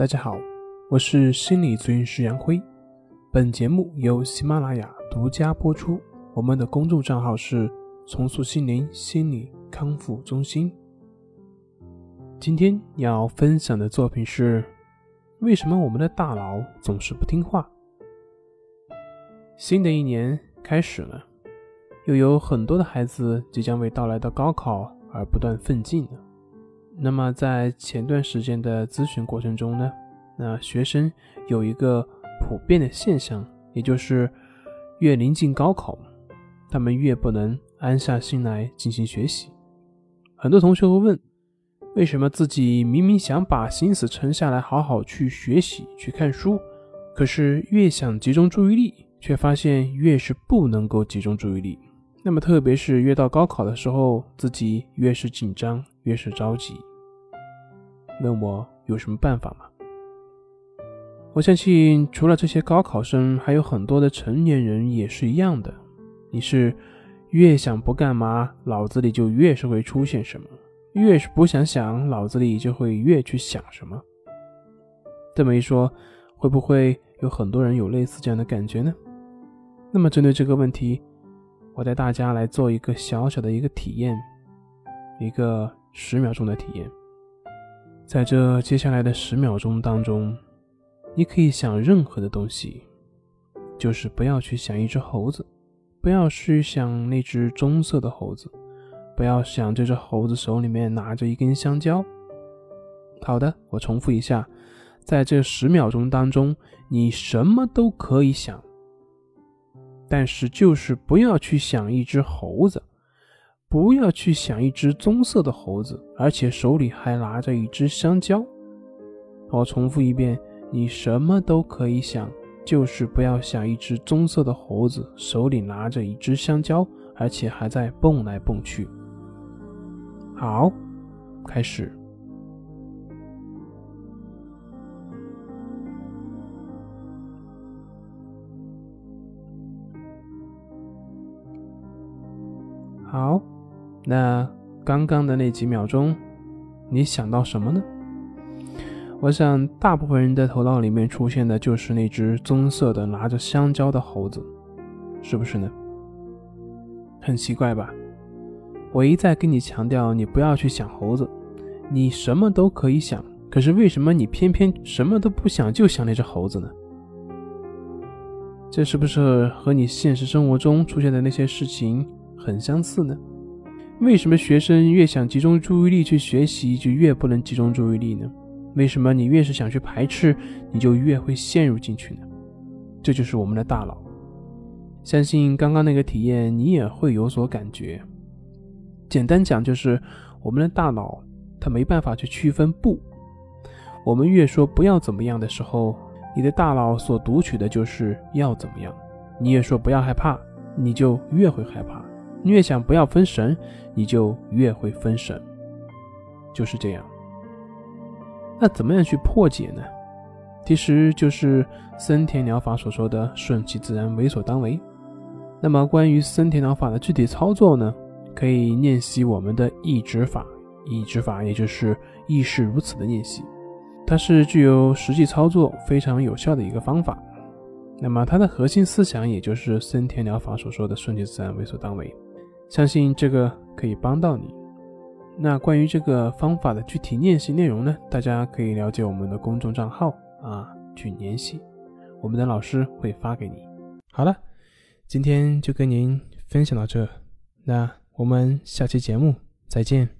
大家好，我是心理咨询师杨辉。本节目由喜马拉雅独家播出。我们的公众账号是“重塑心灵心理康复中心”。今天要分享的作品是：为什么我们的大脑总是不听话？新的一年开始了，又有很多的孩子即将为到来的高考而不断奋进呢。那么在前段时间的咨询过程中呢，那学生有一个普遍的现象，也就是越临近高考，他们越不能安下心来进行学习。很多同学会问，为什么自己明明想把心思沉下来，好好去学习、去看书，可是越想集中注意力，却发现越是不能够集中注意力。那么特别是越到高考的时候，自己越是紧张，越是着急。问我有什么办法吗？我相信除了这些高考生，还有很多的成年人也是一样的。你是越想不干嘛，脑子里就越是会出现什么；越是不想想，脑子里就会越去想什么。这么一说，会不会有很多人有类似这样的感觉呢？那么针对这个问题，我带大家来做一个小小的一个体验，一个十秒钟的体验。在这接下来的十秒钟当中，你可以想任何的东西，就是不要去想一只猴子，不要去想那只棕色的猴子，不要想这只猴子手里面拿着一根香蕉。好的，我重复一下，在这十秒钟当中，你什么都可以想，但是就是不要去想一只猴子。不要去想一只棕色的猴子，而且手里还拿着一只香蕉。我重复一遍，你什么都可以想，就是不要想一只棕色的猴子手里拿着一只香蕉，而且还在蹦来蹦去。好，开始。好。那刚刚的那几秒钟，你想到什么呢？我想，大部分人的头脑里面出现的就是那只棕色的拿着香蕉的猴子，是不是呢？很奇怪吧？我一再跟你强调，你不要去想猴子，你什么都可以想，可是为什么你偏偏什么都不想，就想那只猴子呢？这是不是和你现实生活中出现的那些事情很相似呢？为什么学生越想集中注意力去学习，就越不能集中注意力呢？为什么你越是想去排斥，你就越会陷入进去呢？这就是我们的大脑。相信刚刚那个体验，你也会有所感觉。简单讲，就是我们的大脑它没办法去区分不。我们越说不要怎么样的时候，你的大脑所读取的就是要怎么样。你越说不要害怕，你就越会害怕。你越想不要分神，你就越会分神，就是这样。那怎么样去破解呢？其实就是森田疗法所说的“顺其自然，为所当为”。那么关于森田疗法的具体操作呢？可以练习我们的意指法，意指法也就是意识如此的练习，它是具有实际操作非常有效的一个方法。那么它的核心思想也就是森田疗法所说的“顺其自然，为所当为”。相信这个可以帮到你。那关于这个方法的具体练习内容呢？大家可以了解我们的公众账号啊，去联系，我们的老师会发给你。好了，今天就跟您分享到这，那我们下期节目再见。